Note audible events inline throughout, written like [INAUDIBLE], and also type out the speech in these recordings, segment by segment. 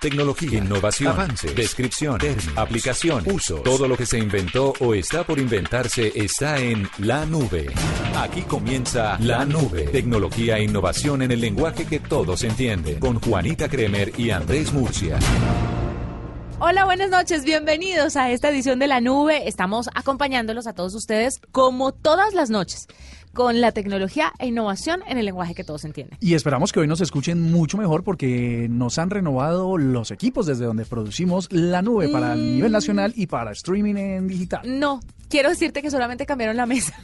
Tecnología, innovación, avance, descripción, términos, aplicación, uso. Todo lo que se inventó o está por inventarse está en la nube. Aquí comienza La Nube. Tecnología e innovación en el lenguaje que todos entienden. Con Juanita Kremer y Andrés Murcia. Hola, buenas noches, bienvenidos a esta edición de La Nube. Estamos acompañándolos a todos ustedes como todas las noches con la tecnología e innovación en el lenguaje que todos entienden. Y esperamos que hoy nos escuchen mucho mejor porque nos han renovado los equipos desde donde producimos la nube para el nivel nacional y para streaming en digital. No, quiero decirte que solamente cambiaron la mesa.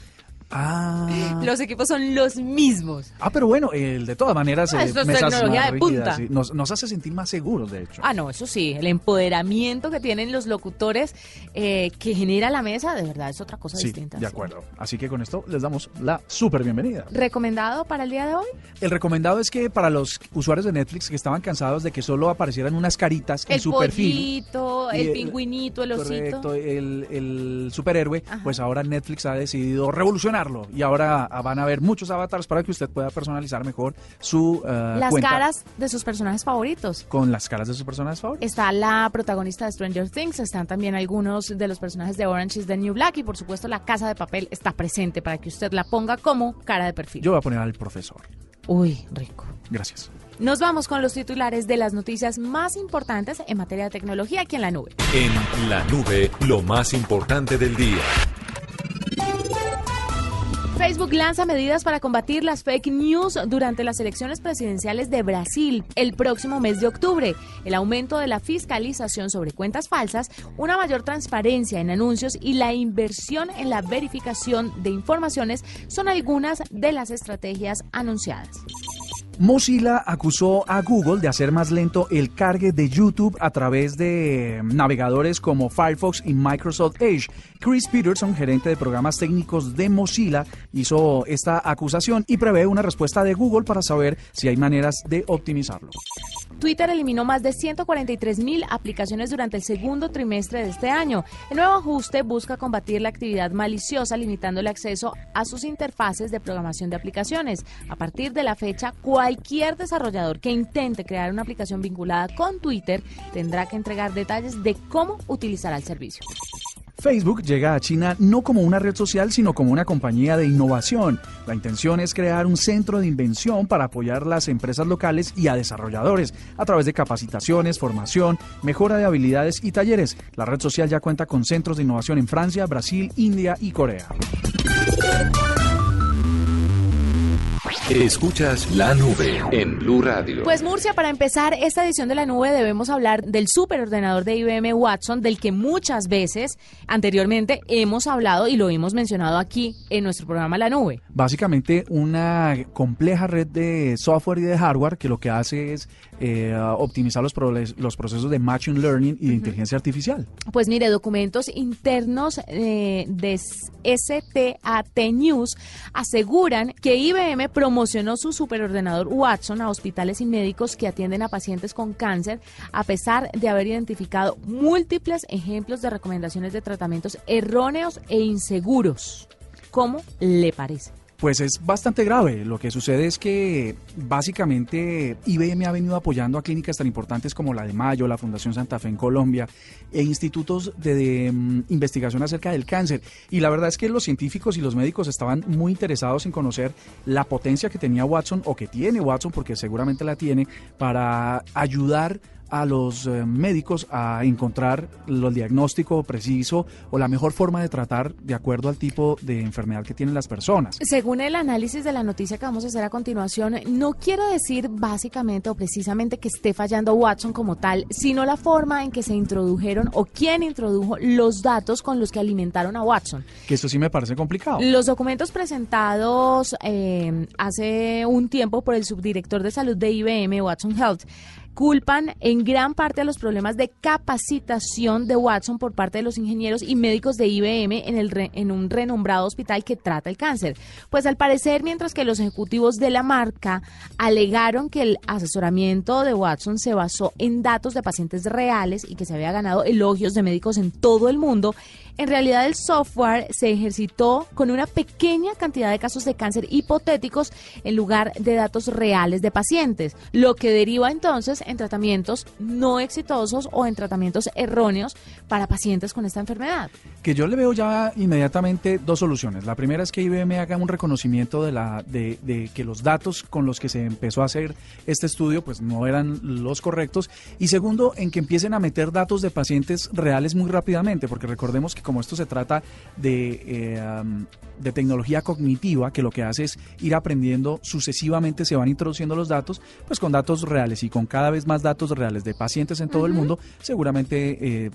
Ah. Los equipos son los mismos. Ah, pero bueno, el de todas maneras, ah, eh, es tecnología de rígidas, punta. sí. nos, nos hace sentir más seguros, de hecho. Ah, no, eso sí, el empoderamiento que tienen los locutores eh, que genera la mesa, de verdad es otra cosa Sí, distinta. de sí. acuerdo. Así que con esto les damos la súper bienvenida. ¿Recomendado para el día de hoy? El recomendado es que para los usuarios de Netflix que estaban cansados de que solo aparecieran unas caritas en El su perfil. pollito, el el- pingüinito, el osito. Correcto, el, el superhéroe, Ajá. pues ahora Netflix ha decidido y ahora van a haber muchos avatars para que usted pueda personalizar mejor su eh, Las cuenta caras de sus personajes favoritos. con las caras de sus personajes favoritos. Está la protagonista de Stranger Things, están también algunos de los personajes de Orange is the New Black y por supuesto la casa de papel está presente para que usted la ponga como cara de perfil. Yo voy a poner al profesor. Uy, rico. Gracias. Nos vamos con los titulares de las noticias más importantes en materia de tecnología aquí en la nube. En la nube, lo más importante del día. Facebook lanza medidas para combatir las fake news durante las elecciones presidenciales de Brasil el próximo mes de octubre. El aumento de la fiscalización sobre cuentas falsas, una mayor transparencia en anuncios y la inversión en la verificación de informaciones son algunas de las estrategias anunciadas. Mozilla acusó a Google de hacer más lento el cargue de YouTube a través de navegadores como Firefox y Microsoft Edge. Chris Peterson, gerente de programas técnicos de Mozilla, hizo esta acusación y prevé una respuesta de Google para saber si hay maneras de optimizarlo. Twitter eliminó más de 143 mil aplicaciones durante el segundo trimestre de este año. El nuevo ajuste busca combatir la actividad maliciosa limitando el acceso a sus interfaces de programación de aplicaciones. A partir de la fecha, cualquier desarrollador que intente crear una aplicación vinculada con Twitter tendrá que entregar detalles de cómo utilizará el servicio. Facebook llega a China no como una red social, sino como una compañía de innovación. La intención es crear un centro de invención para apoyar las empresas locales y a desarrolladores a través de capacitaciones, formación, mejora de habilidades y talleres. La red social ya cuenta con centros de innovación en Francia, Brasil, India y Corea. Escuchas la nube en Blue Radio. Pues Murcia, para empezar esta edición de la nube debemos hablar del superordenador de IBM Watson, del que muchas veces anteriormente hemos hablado y lo hemos mencionado aquí en nuestro programa La Nube. Básicamente una compleja red de software y de hardware que lo que hace es eh, optimizar los, procesos de machine learning y de inteligencia artificial. Pues mire, documentos internos eh, de STAT News aseguran que IBM promocionó su superordenador Watson a hospitales y médicos que atienden a pacientes con cáncer a pesar de haber identificado múltiples ejemplos de recomendaciones de tratamientos erróneos e inseguros. ¿Cómo le parece? Pues es bastante grave. Lo que sucede es que básicamente IBM ha venido apoyando a clínicas tan importantes como la de Mayo, la Fundación Santa Fe en Colombia e institutos de, de, mm, investigación acerca del cáncer. Y la verdad es que los científicos y los médicos estaban muy interesados en conocer la potencia que tenía Watson o que tiene Watson, porque seguramente la tiene, para ayudar a los eh, médicos a encontrar el diagnóstico preciso o la mejor forma de tratar de acuerdo al tipo de enfermedad que tienen las personas. Según el análisis de la noticia que vamos a hacer a continuación, no quiero decir básicamente o precisamente que esté fallando Watson como tal, sino la forma en que se introdujeron o quién introdujo los datos con los que alimentaron a Watson. Que eso sí me parece complicado. Los documentos presentados eh, hace un tiempo por el subdirector de salud de IBM, Watson Health, culpan en gran parte a los problemas de capacitación de Watson por parte de los ingenieros y médicos de IBM en, el re- en un renombrado hospital que trata el cáncer. Pues al parecer, mientras que los ejecutivos de la marca alegaron que el asesoramiento de Watson se basó en datos de pacientes reales y que se había ganado elogios de médicos en todo el mundo, en realidad el software se ejercitó con una pequeña cantidad de casos de cáncer hipotéticos en lugar de datos reales de pacientes, lo que deriva entonces en tratamientos no exitosos o en tratamientos erróneos para pacientes con esta enfermedad. Que yo le veo ya inmediatamente dos soluciones. La primera es que IBM haga un reconocimiento de, la, de, de que los datos con los que se empezó a hacer este estudio pues no eran los correctos. Y segundo, en que empiecen a meter datos de pacientes reales muy rápidamente, porque recordemos que como esto se trata de, eh, de tecnología cognitiva, que lo que hace es ir aprendiendo sucesivamente, se van introduciendo los datos, pues con datos reales y con cada vez más datos reales de pacientes en todo el mundo, seguramente eh,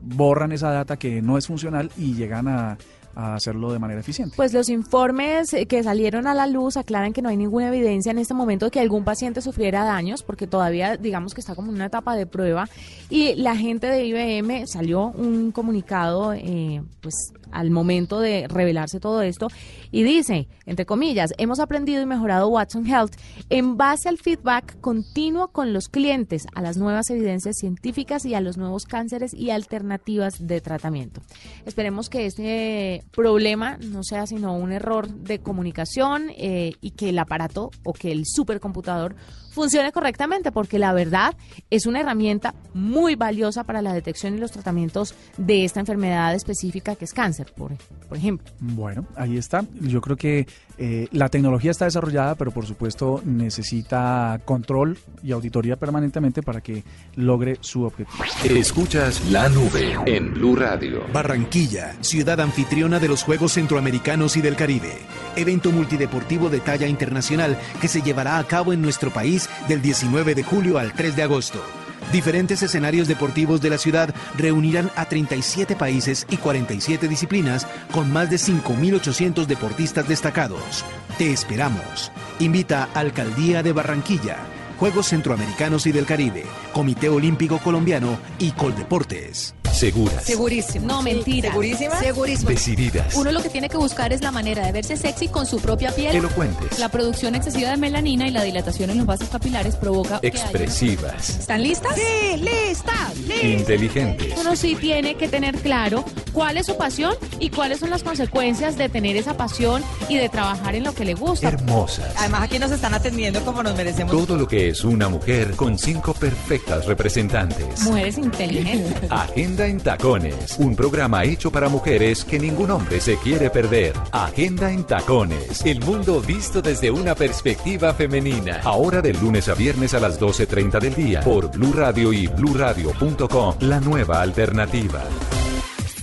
borran esa data que no es funcional y llegan a, a hacerlo de manera eficiente. Pues los informes eh, que salieron a la luz aclaran que no hay ninguna evidencia en este momento de que algún paciente sufriera daños, porque todavía digamos que está como en una etapa de prueba. Y la gente de IBM salió un comunicado, eh, pues al momento de revelarse todo esto, y dice, entre comillas, hemos aprendido y mejorado Watson Health en base al feedback continuo con los clientes, a las nuevas evidencias científicas y a los nuevos cánceres y alternativas de tratamiento. Esperemos que este problema no sea sino un error de comunicación eh, y que el aparato o que el supercomputador funcione correctamente, porque la verdad es una herramienta muy valiosa para la detección y los tratamientos de esta enfermedad específica que es cáncer, por, por ejemplo. Bueno, ahí está. Yo creo que eh, la tecnología está desarrollada, pero por supuesto necesita control y auditoría permanentemente para que logre su objetivo. Escuchas la nube en Blue Radio. Barranquilla, ciudad anfitriona de los Juegos Centroamericanos y del Caribe. Evento multideportivo de talla internacional que se llevará a cabo en nuestro país del 19 de julio al 3 de agosto. Diferentes escenarios deportivos de la ciudad reunirán a 37 países y 47 disciplinas con más de 5.800 deportistas destacados. Te esperamos. Invita Alcaldía de Barranquilla, Juegos Centroamericanos y del Caribe, Comité Olímpico Colombiano y Coldeportes. Seguras, Segurísimo. No, mentira. ¿Segurísima? Segurísimo. decididas, Uno lo que tiene que buscar es la manera de verse sexy con su propia piel. elocuentes, La producción excesiva de melanina y la dilatación en los vasos capilares provoca que haya- expresivas, ¿Están listas? Sí, lista, lista. inteligentes. Uno sí tiene que tener claro cuál es su pasión y cuáles son las consecuencias de tener esa pasión y de trabajar en lo que le gusta. Hermosas. Además aquí nos están atendiendo como nos merecemos. Todo lo que es una mujer con cinco perfectas representantes. Mujeres inteligentes. Agenda en Tacones, un programa hecho para mujeres que ningún hombre se quiere perder. Agenda en Tacones, el mundo visto desde una perspectiva femenina. Ahora de lunes a viernes a las 12.30 del día por Blue Radio y bluradio.com, la nueva alternativa.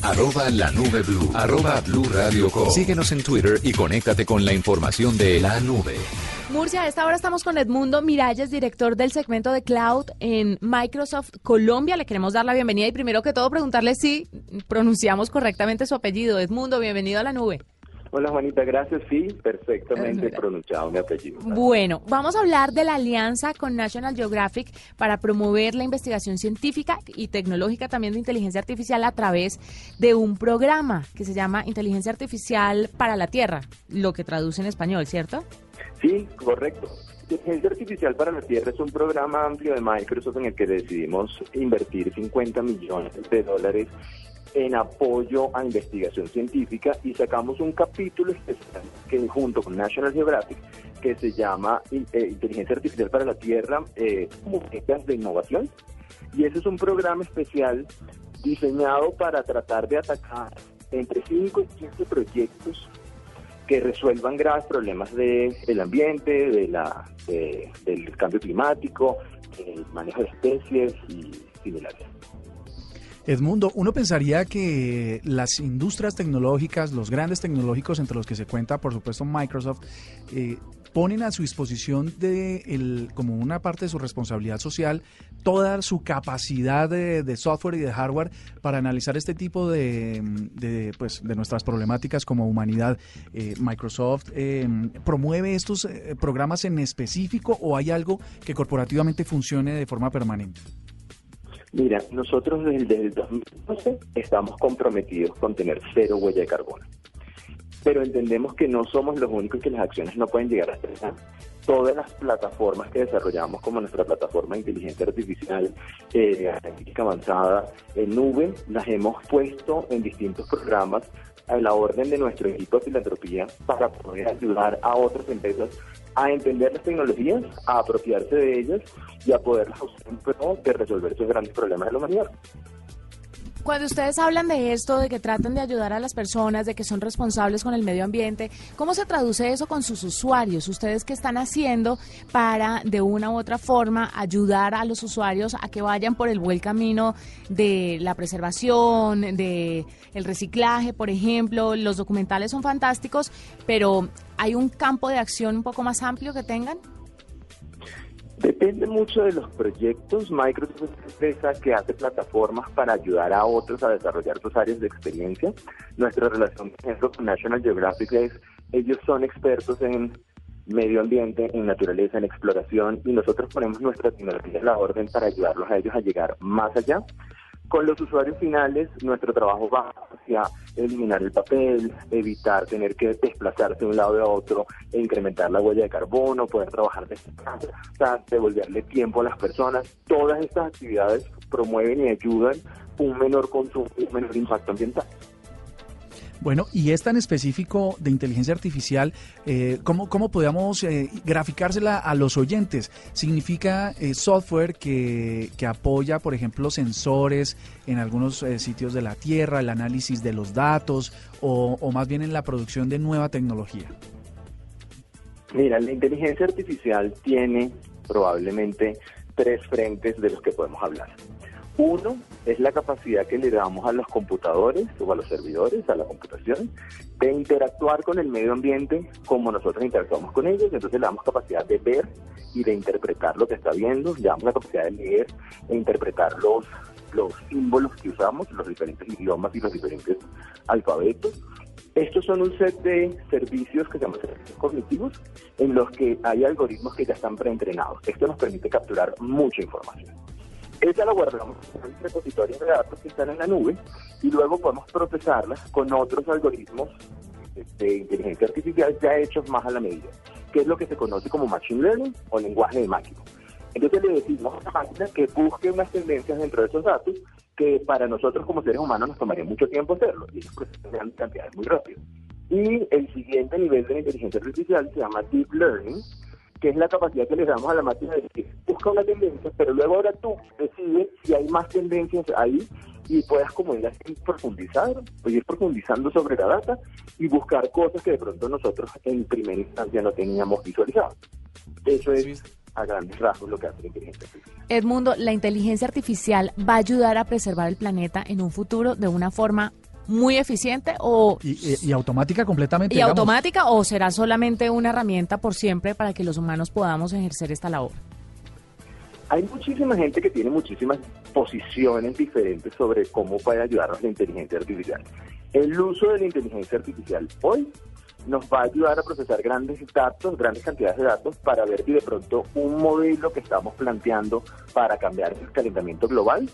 Arroba la nube blue. Arroba blue radio. Síguenos en Twitter y conéctate con la información de la nube. Murcia, a esta hora estamos con Edmundo Miralles, director del segmento de Cloud en Microsoft Colombia. Le queremos dar la bienvenida y primero que todo preguntarle si pronunciamos correctamente su apellido. Edmundo, bienvenido a la nube. Hola Juanita, gracias. Sí, perfectamente pronunciado mi apellido. Bueno, vamos a hablar de la alianza con National Geographic para promover la investigación científica y tecnológica también de inteligencia artificial a través de un programa que se llama Inteligencia Artificial para la Tierra, lo que traduce en español, ¿cierto? Sí, correcto. Inteligencia Artificial para la Tierra es un programa amplio de Microsoft en el que decidimos invertir 50 millones de dólares en apoyo a investigación científica y sacamos un capítulo especial que junto con National Geographic que se llama eh, Inteligencia Artificial para la Tierra, eh, de innovación. Y ese es un programa especial diseñado para tratar de atacar entre 5 y 15 proyectos que resuelvan graves problemas de, del ambiente, de la, de- del cambio climático, el manejo de especies y similares. Edmundo, uno pensaría que las industrias tecnológicas, los grandes tecnológicos entre los que se cuenta, por supuesto, Microsoft, eh, ponen a su disposición de el, como una parte de su responsabilidad social toda su capacidad de, software y de hardware para analizar este tipo de, de, pues, de nuestras problemáticas como humanidad. Eh, Microsoft eh, promueve estos eh, programas en específico o hay algo que corporativamente funcione de forma permanente. Mira, nosotros desde el 2012 estamos comprometidos con tener cero huella de carbono. Pero entendemos que no somos los únicos que las acciones no pueden llegar hasta allá. Todas las plataformas que desarrollamos, como nuestra plataforma de inteligencia artificial, eh, avanzada, en nube, las hemos puesto en distintos programas a la orden de nuestro equipo de filantropía para poder ayudar a otras empresas a entender las tecnologías, a apropiarse de ellas y a poderlas usar en pro de resolver esos grandes problemas de la humanidad. Cuando ustedes hablan de esto, de que tratan de ayudar a las personas, de que son responsables con el medio ambiente, ¿cómo se traduce eso con sus usuarios? ¿Ustedes qué están haciendo para, de una u otra forma, ayudar a los usuarios a que vayan por el buen camino de la preservación, de el reciclaje, por ejemplo? Los documentales son fantásticos, pero ¿hay un campo de acción un poco más amplio que tengan? Depende mucho de los proyectos. Microsoft es una empresa que hace plataformas para ayudar a otros a desarrollar sus áreas de experiencia. Nuestra relación, con National Geographic es, ellos son expertos en medio ambiente, en naturaleza, en exploración, y nosotros ponemos nuestra tecnología en la orden para ayudarlos a ellos a llegar más allá. Con los usuarios finales, nuestro trabajo va hacia eliminar el papel, evitar tener que desplazarse de un lado a otro e incrementar la huella de carbono, poder trabajar desde casa, devolverle tiempo a las personas. Todas estas actividades promueven y ayudan un menor consumo un menor impacto ambiental. Bueno, y es tan específico de inteligencia artificial, eh, ¿cómo, cómo podríamos eh, graficársela a los oyentes? ¿Significa eh, software que, que, apoya, por ejemplo, sensores en algunos eh, sitios de la Tierra, el análisis de los datos o, o más bien en la producción de nueva tecnología? Mira, la inteligencia artificial tiene probablemente tres frentes de los que podemos hablar. Uno es la capacidad que le damos a los computadores o a los servidores, a la computación, de interactuar con el medio ambiente como nosotros interactuamos con ellos. Entonces le damos capacidad de ver y de interpretar lo que está viendo, le damos la capacidad de leer e interpretar los, los símbolos que usamos, los diferentes idiomas y los diferentes alfabetos. Estos son un set de servicios que se llaman servicios cognitivos, en los que hay algoritmos que ya están preentrenados. Esto nos permite capturar mucha información. Esa la guardamos en repositorios de datos que están en la nube y luego podemos procesarlas con otros algoritmos de inteligencia artificial ya hechos más a la medida, que es lo que se conoce como Machine Learning o lenguaje de máquina. Entonces le decimos a la máquina que busque unas tendencias dentro de esos datos que para nosotros como seres humanos nos tomaría mucho tiempo hacerlo y ellos procesan cantidades muy rápido. Y el siguiente nivel de la inteligencia artificial se llama Deep Learning, que es la capacidad que le damos a la máquina de decir, busca una tendencia, pero luego ahora tú decides si hay más tendencias ahí y puedas como ir así profundizar, o ir profundizando sobre la data y buscar cosas que de pronto nosotros en primera instancia no teníamos visualizado. Eso es a grandes rasgos lo que hace la inteligencia artificial. Edmundo, ¿la inteligencia artificial va a ayudar a preservar el planeta en un futuro de una forma muy eficiente o y, y, y automática completamente y digamos. automática o será solamente una herramienta por siempre para que los humanos podamos ejercer esta labor? Hay muchísima gente que tiene muchísimas posiciones diferentes sobre cómo puede ayudarnos la inteligencia artificial. El uso de la inteligencia artificial hoy nos va a ayudar a procesar grandes datos, grandes cantidades de datos para ver si de pronto un modelo que estamos planteando para cambiar el calentamiento global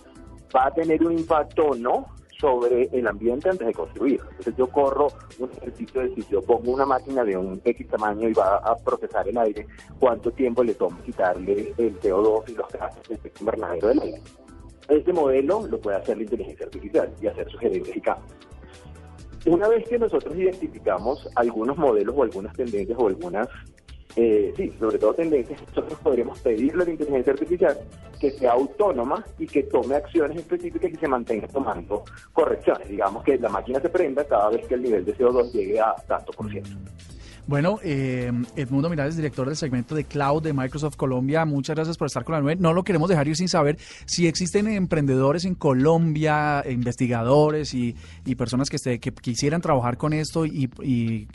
va a tener un impacto o no sobre el ambiente antes de construir. Entonces yo corro un ejercicio de si yo pongo una máquina de un X tamaño y va a procesar el aire, cuánto tiempo le toma quitarle el CO2 y los gases de efecto invernadero del aire. Este modelo lo puede hacer la inteligencia artificial y hacer sugerencias y cambios. Una vez que nosotros identificamos algunos modelos o algunas tendencias o algunas eh, sí, sobre todo tendencias, nosotros podríamos pedirle a la inteligencia artificial que sea autónoma y que tome acciones específicas y se mantenga tomando correcciones. Digamos que la máquina se prenda cada vez que el nivel de CO2 llegue a tanto por ciento. Bueno, eh, Edmundo Mirales, director del segmento de Cloud de Microsoft Colombia, muchas gracias por estar con la nube. No lo queremos dejar ir sin saber si existen emprendedores en Colombia, investigadores y, personas que, que quisieran trabajar con esto y,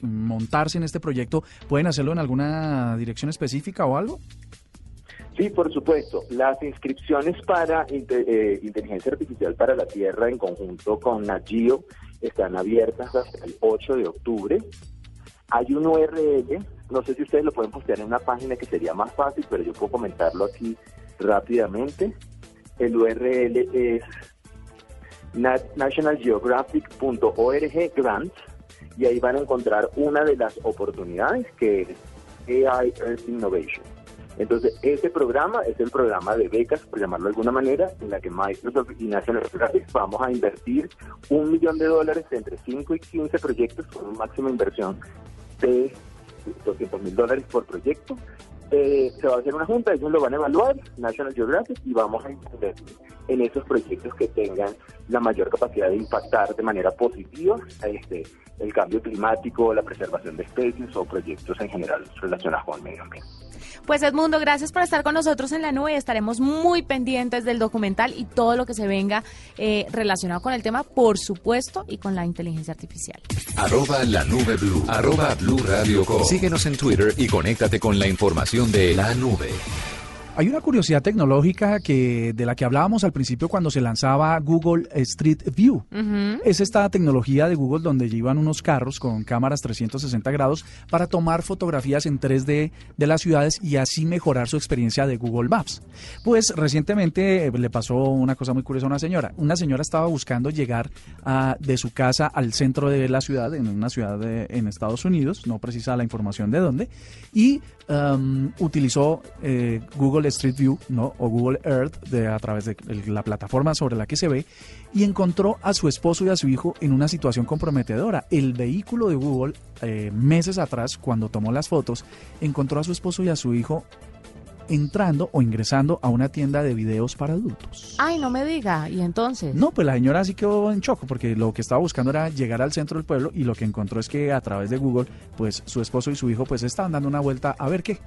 montarse en este proyecto. ¿Pueden hacerlo en alguna dirección específica o algo? Sí, por supuesto. Las inscripciones para eh, inteligencia artificial para la Tierra en conjunto con Nagio están abiertas hasta el 8 de octubre. Hay un URL, no sé si ustedes lo pueden postear en una página que sería más fácil, pero yo puedo comentarlo aquí rápidamente. El URL es na- nationalgeographic.org grants y ahí van a encontrar una de las oportunidades que es AI Earth Innovation. Entonces, ese programa es el programa de becas, por llamarlo de alguna manera, en la que Microsoft y National Geographic vamos a invertir un millón de dólares entre 5 y 15 proyectos con una máxima inversión de 200 mil dólares por proyecto. Eh, se va a hacer una junta, ellos lo van a evaluar, National Geographic, y vamos a invertir en esos proyectos que tengan la mayor capacidad de impactar de manera positiva este, el cambio climático, la preservación de especies o proyectos en general relacionados con el medio ambiente. Pues Edmundo, gracias por estar con nosotros en la nube. Estaremos muy pendientes del documental y todo lo que se venga eh, relacionado con el tema, por supuesto, y con la inteligencia artificial. Arroba la nube blue. Arroba blue radio. Síguenos en Twitter y conéctate con la información de la nube. Hay una curiosidad tecnológica que de la que hablábamos al principio cuando se lanzaba Google Street View. Es esta tecnología de Google donde llevan unos carros con cámaras 360 grados para tomar fotografías en 3D de las ciudades y así mejorar su experiencia de Google Maps. Pues recientemente eh, le pasó una cosa muy curiosa a una señora. Una señora estaba buscando llegar a- de su casa al centro de la ciudad, en una ciudad de- en Estados Unidos, no precisa la información de dónde, y um, utilizó eh, Google Street View ¿no? o Google Earth de, a través de la plataforma sobre la que se ve y encontró a su esposo y a su hijo en una situación comprometedora. El vehículo de Google, eh, meses atrás, cuando tomó las fotos, encontró a su esposo y a su hijo entrando o ingresando a una tienda de videos para adultos. Ay, no me diga. ¿Y entonces? No, pues la señora sí quedó en choco porque lo que estaba buscando era llegar al centro del pueblo y lo que encontró es que a través de Google, pues su esposo y su hijo pues estaban dando una vuelta a ver qué.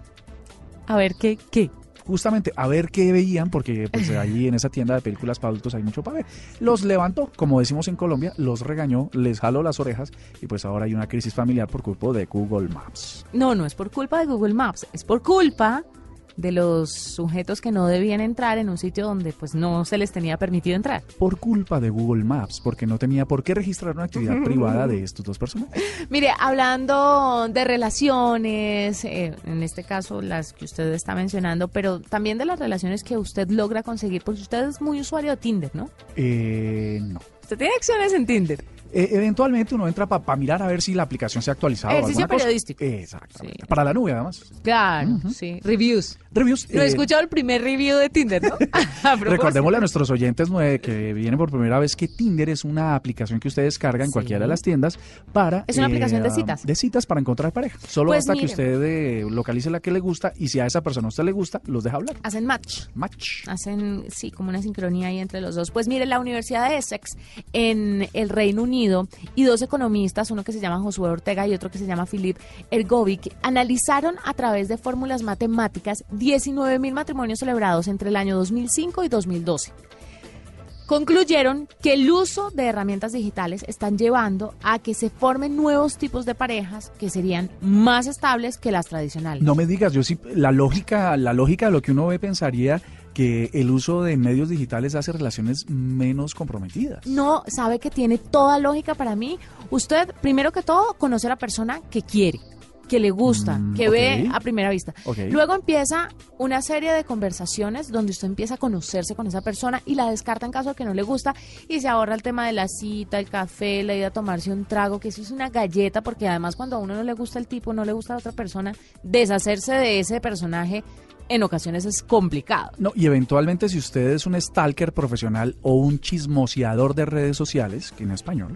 A ver, ¿qué? ¿Qué? Justamente a ver qué veían porque pues [LAUGHS] allí en esa tienda de películas para adultos hay mucho para ver. Los levantó, como decimos en Colombia, los regañó, les jaló las orejas y pues ahora hay una crisis familiar por culpa de Google Maps. No, no es por culpa de Google Maps, es por culpa de los sujetos que no debían entrar en un sitio donde pues no se les tenía permitido entrar. Por culpa de Google Maps, porque no tenía por qué registrar una actividad privada de [LAUGHS] estos dos personajes. Mire, hablando de relaciones, eh, en este caso las que usted está mencionando, pero también de las relaciones que usted logra conseguir, porque usted es muy usuario de Tinder, ¿no? Eh, no. Usted tiene acciones en Tinder. Eh, eventualmente uno entra para mirar a ver si la aplicación se ha actualizado. o Ejercicio alguna cosa. periodístico. Exactamente. Para la nube, además. Claro, sí. Reviews. Reviews. No he eh, escuchado el primer review de Tinder, ¿no? [LAUGHS] [LAUGHS] A. Recordémosle a nuestros oyentes nueve que vienen por primera vez que Tinder es una aplicación que usted descarga en Sí. cualquiera de las tiendas para... Es una aplicación de citas. De citas para encontrar pareja. Solo Pues hasta que mire. usted eh, localice la que le gusta y si a esa persona a usted le gusta, los deja hablar. Hacen match. Match. hacen sí como una sincronía ahí entre los dos. Pues mire, la Universidad de Essex en el Reino Unido y dos economistas, uno que se llama Josué Ortega y otro que se llama Philip Ergovic, analizaron a través de fórmulas matemáticas 19 mil matrimonios celebrados entre el año 2005 y 2012. Concluyeron que el uso de herramientas digitales están llevando a que se formen nuevos tipos de parejas que serían más estables que las tradicionales. No me digas, yo sí, la lógica, la lógica de lo que uno ve pensaría que el uso de medios digitales hace relaciones menos comprometidas. No, sabe que tiene toda lógica para mí. Usted, primero que todo, conoce a la persona que quiere, que le gusta, Mm, que ve a primera vista. Luego empieza una serie de conversaciones donde usted empieza a conocerse con esa persona y la descarta en caso de que no le gusta y se ahorra el tema de la cita, el café, la ida a tomarse un trago, que eso es una galleta, porque además cuando a uno no le gusta el tipo, no le gusta a la otra persona, deshacerse de ese personaje en ocasiones es complicado. No, y eventualmente si usted es un stalker profesional o un chismoseador de redes sociales, que en español,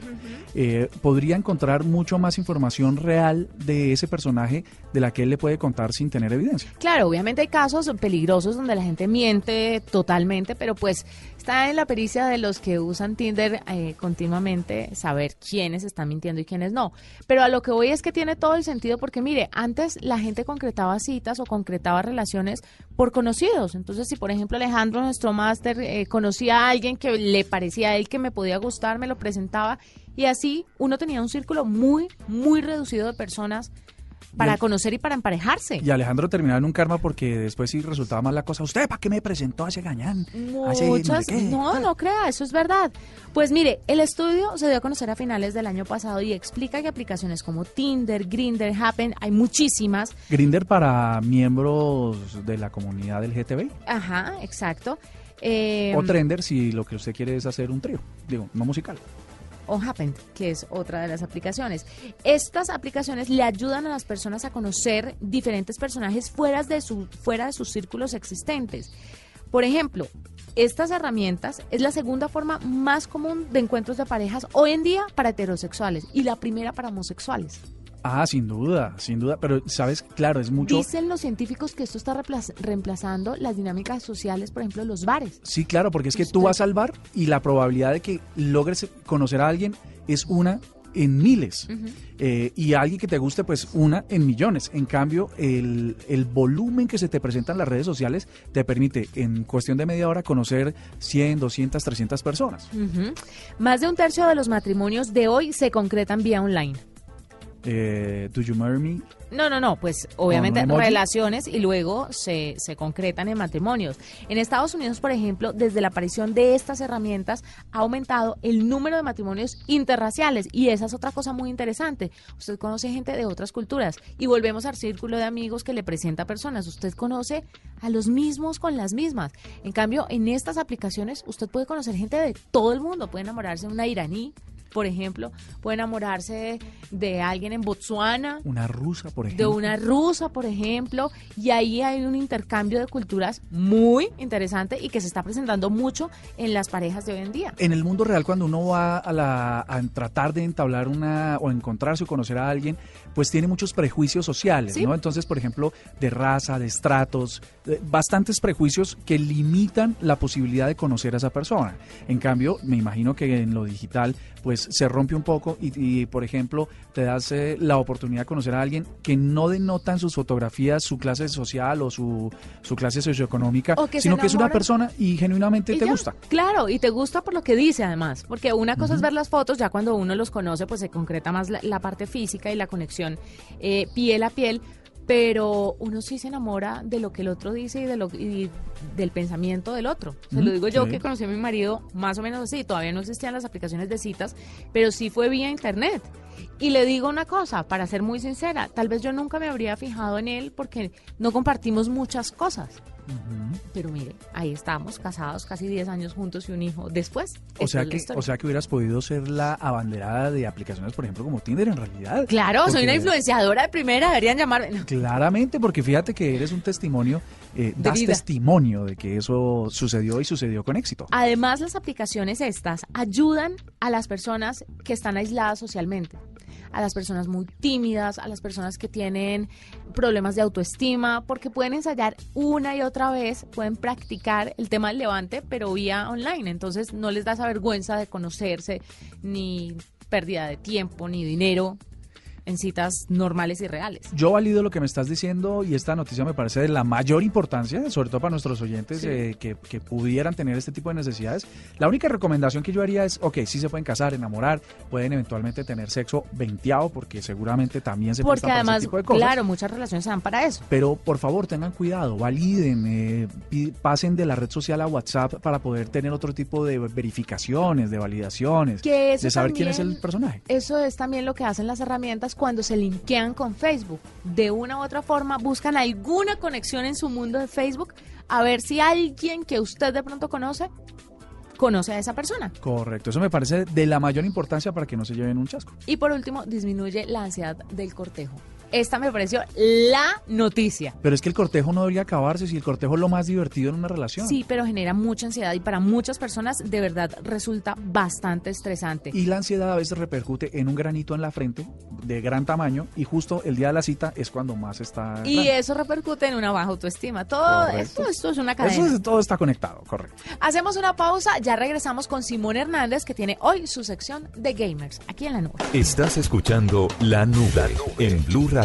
eh, podría encontrar mucho más información real de ese personaje de la que él le puede contar sin tener evidencia. Claro, obviamente hay casos peligrosos donde la gente miente totalmente, pero pues está en la pericia de los que usan Tinder eh, continuamente saber quiénes están mintiendo y quiénes no. Pero a lo que voy es que tiene todo el sentido porque mire, antes la gente concretaba citas o concretaba relaciones por conocidos. Entonces, si por ejemplo Alejandro, nuestro máster, eh, conocía a alguien que le parecía a él que me podía gustar, me lo presentaba y así uno tenía un círculo muy, muy reducido de personas para conocer y para emparejarse. Y Alejandro terminaba en un karma porque después sí resultaba mal la cosa. ¿Usted para qué me presentó a ese gañán? A ese Muchas, sé qué?" no, no crea, eso es verdad. Pues mire, el estudio se dio a conocer a finales del año pasado y explica que aplicaciones como Tinder, Grindr, Happen, hay muchísimas. Grinder para miembros de la comunidad del GTB. Ajá, exacto. Eh, o Trender si lo que usted quiere es hacer un trío. Digo, no musical. O Happen, que es otra de las aplicaciones. Estas aplicaciones le ayudan a las personas a conocer diferentes personajes fuera de, su, fuera de sus círculos existentes. Por ejemplo, estas herramientas es la segunda forma más común de encuentros de parejas hoy en día para heterosexuales y la primera para homosexuales. Ah, sin duda, sin duda. Pero, ¿sabes? Claro, es mucho... Dicen los científicos que esto está reemplaz- reemplazando las dinámicas sociales, por ejemplo, los bares. Sí, claro, porque es que tú vas al bar y la probabilidad de que logres conocer a alguien es una en miles. Eh, y a alguien que te guste, pues una en millones. En cambio, el, el volumen que se te presenta en las redes sociales te permite en cuestión de media hora conocer 100, 200, 300 personas. Más de un tercio de los matrimonios de hoy se concretan vía online. Eh, Do You Marry Me? No, no, no, pues obviamente relaciones y luego se, se concretan en matrimonios. En Estados Unidos, por ejemplo, desde la aparición de estas herramientas ha aumentado el número de matrimonios interraciales y esa es otra cosa muy interesante. Usted conoce gente de otras culturas y volvemos al círculo de amigos que le presenta personas. Usted conoce a los mismos con las mismas. En cambio, en estas aplicaciones usted puede conocer gente de todo el mundo. Puede enamorarse de una iraní, por ejemplo, puede enamorarse de alguien en Botsuana Una rusa, por de ejemplo. una rusa, por ejemplo, y ahí hay un intercambio de culturas muy interesante y que se está presentando mucho en las parejas de hoy en día. En el mundo real, cuando uno va a, la, a tratar de entablar una o encontrarse o conocer a alguien, pues tiene muchos prejuicios sociales, Sí. ¿no? Entonces, por ejemplo, de raza, de estratos, eh, bastantes prejuicios que limitan la posibilidad de conocer a esa persona. En cambio, me imagino que en lo digital, pues se rompe un poco y, y, por ejemplo, te das eh, la oportunidad de conocer a alguien que no denota en sus fotografías su clase social o su, su clase socioeconómica, que sino que es una persona y genuinamente Y te ya, gusta. Claro, y te gusta por lo que dice además, porque una cosa es ver las fotos, ya cuando uno los conoce, pues se concreta más la, la parte física y la conexión eh, piel a piel, pero uno sí se enamora de lo que el otro dice y, de lo, y del pensamiento del otro. Se lo digo yo sí. que conocí a mi marido más o menos así, todavía no existían las aplicaciones de citas, pero sí fue vía internet. Y le digo una cosa, para ser muy sincera, tal vez yo nunca me habría fijado en él porque no compartimos muchas cosas. Pero mire, ahí estamos, casados casi 10 años juntos y un hijo después. O sea, que, o sea que hubieras podido ser la abanderada de aplicaciones, por ejemplo, como Tinder en realidad. Claro, soy una influenciadora de primera, deberían llamarme. No. Claramente, porque fíjate que eres un testimonio, eh, das vida. testimonio de que eso sucedió y sucedió con éxito. Además, las aplicaciones estas ayudan a las personas que están aisladas socialmente, a las personas muy tímidas, a las personas que tienen problemas de autoestima, porque pueden ensayar una y otra vez, pueden practicar el tema del levante, pero vía online. Entonces, no les da esa vergüenza de conocerse, ni pérdida de tiempo, ni dinero en citas normales y reales. Yo valido lo que me estás diciendo y esta noticia me parece de la mayor importancia, sobre todo para nuestros oyentes Sí. eh, que, que pudieran tener este tipo de necesidades. La única recomendación que yo haría es, ok, sí se pueden casar, enamorar, pueden eventualmente tener sexo venteado, porque seguramente también se Porque para además, ese tipo de cosas. claro, muchas relaciones se dan para eso. Pero por favor tengan cuidado, validen, eh, pasen de la red social a WhatsApp para poder tener otro tipo de verificaciones, de validaciones, de saber quién es también- el personaje. Eso es también lo que hacen las herramientas cuando se linkean con Facebook. De una u otra forma buscan alguna conexión en su mundo de Facebook a ver si alguien que usted de pronto conoce conoce a esa persona. Correcto, eso me parece de la mayor importancia para que no se lleven un chasco. Y por último, disminuye la ansiedad del cortejo. Esta me pareció la noticia. Pero es que el cortejo no debería acabarse si el cortejo es lo más divertido en una relación. Sí, pero genera mucha ansiedad y para muchas personas de verdad resulta bastante estresante. Y la ansiedad a veces repercute en un granito en la frente de gran tamaño y justo el día de la cita es cuando más está. Y grande. eso repercute en una baja autoestima. Todo esto, esto es una cadena. Eso es- todo está conectado, correcto. Hacemos una pausa, ya regresamos con Simón Hernández que tiene hoy su sección de gamers aquí en la nube. Estás escuchando La Nube en Blue Radio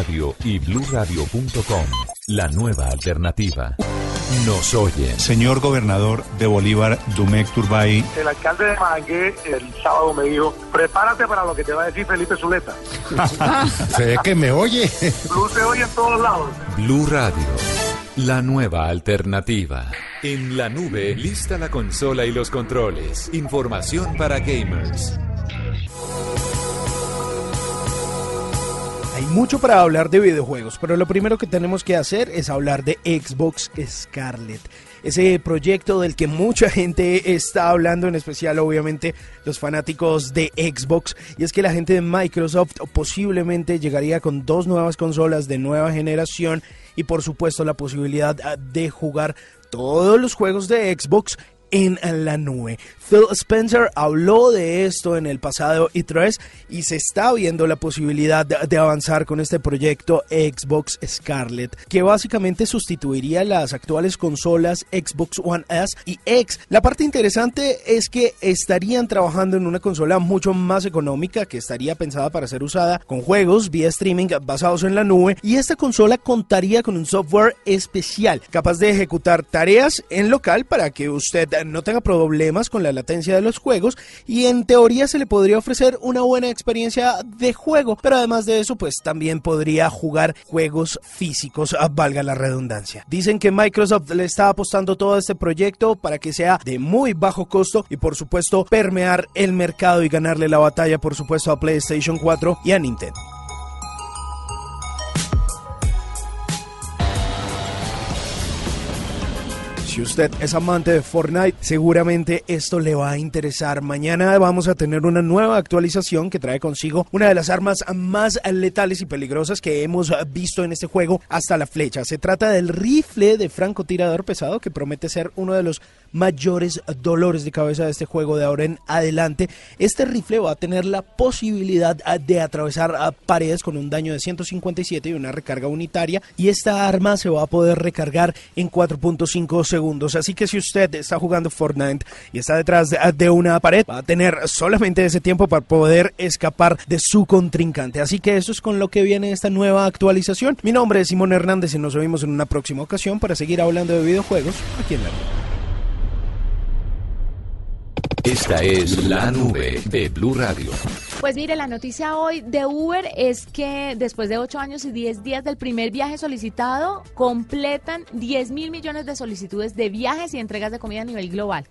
y bluradio.com. La nueva alternativa. Nos oyen. Señor gobernador de Bolívar, Dumec Turbay, El alcalde de Mangue el sábado me dijo, prepárate para lo que te va a decir Felipe Zuleta. [LAUGHS] se ve que me oye. Blue se oye en todos lados. Blue Radio. La nueva alternativa. En la nube, lista la consola y los controles. Información para gamers. Hay mucho para hablar de videojuegos, pero lo primero que tenemos que hacer es hablar de Xbox Scarlet. Ese proyecto del que mucha gente está hablando, en especial obviamente los fanáticos de Xbox, y es que la gente de Microsoft posiblemente llegaría con dos nuevas consolas de nueva generación y por supuesto la posibilidad ah, de jugar todos los juegos de Xbox en la nube. Phil Spencer habló de esto en el pasado E3 y se está viendo la posibilidad de, de avanzar con este proyecto Xbox Scarlet, que básicamente sustituiría las actuales consolas Xbox One S y X. La parte interesante es que estarían trabajando en una consola mucho más económica que estaría pensada para ser usada con juegos vía streaming basados en la nube y esta consola contaría con un software especial capaz de ejecutar tareas en local para que usted no tenga problemas con la latencia de los juegos y en teoría se le podría ofrecer una buena experiencia de juego, pero además de eso pues también podría jugar juegos físicos, ah, valga la redundancia. Dicen que Microsoft le está apostando todo a este proyecto para que sea de muy bajo costo y por supuesto permear el mercado y ganarle la batalla por supuesto a PlayStation 4 y a Nintendo. Si usted es amante de Fortnite, seguramente esto le va a interesar. Mañana vamos a tener una nueva actualización que trae consigo una de las armas más letales y peligrosas que hemos visto en este juego hasta la flecha. Se trata del rifle de francotirador pesado que promete ser uno de los mayores dolores de cabeza de este juego de ahora en adelante. Este rifle va a tener la posibilidad ah, de atravesar ah, paredes con un daño de 157 y una recarga unitaria y esta arma se va a poder recargar en 4.5 segundos. Así que si usted está jugando Fortnite y está detrás de, de una pared, va a tener solamente ese tiempo para poder escapar de su contrincante. Así que eso es con lo que viene esta nueva actualización. Mi nombre es Simón Hernández y nos vemos en una próxima ocasión para seguir hablando de videojuegos aquí en la. Esta es la nube de Blue Radio. Pues mire, la noticia hoy de Uber es que después de 8 años y 10 días del primer viaje solicitado, completan 10 mil millones de solicitudes de viajes y entregas de comida a nivel global.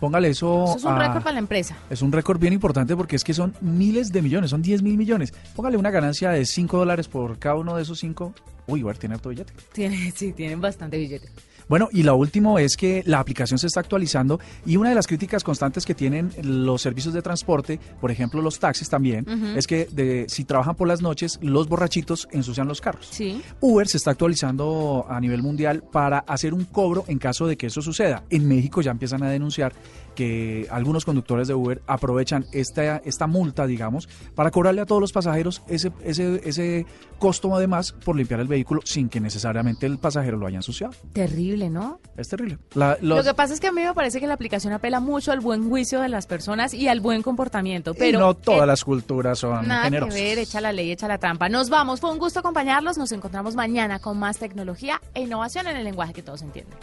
Póngale eso. Eso es un a- récord para la empresa. Es un récord bien importante porque es que son miles de millones, son 10 mil millones. Póngale una ganancia de 5 dólares por cada uno de esos 5. Uy, Uber tiene harto billete. Tiene, [LAUGHS] sí, tienen bastante billete. Bueno, y lo último es que la aplicación se está actualizando y una de las críticas constantes que tienen los servicios de transporte, por ejemplo los taxis también, es que de, si trabajan por las noches, los borrachitos ensucian los carros. Sí. Uber se está actualizando a nivel mundial para hacer un cobro en caso de que eso suceda. En México ya empiezan a denunciar que algunos conductores de Uber aprovechan esta, esta multa, digamos, para cobrarle a todos los pasajeros ese, ese, ese costo además por limpiar el vehículo sin que necesariamente el pasajero lo haya ensuciado. Terrible, ¿no? Es terrible. La- Lo que pasa es que a mí me parece que la aplicación apela mucho al buen juicio de las personas y al buen comportamiento, y pero no todas eh, las culturas son Nada generosas. que ver, echa la ley, echa la trampa. Nos vamos, fue un gusto acompañarlos. Nos encontramos mañana con más tecnología e innovación en el lenguaje que todos entienden.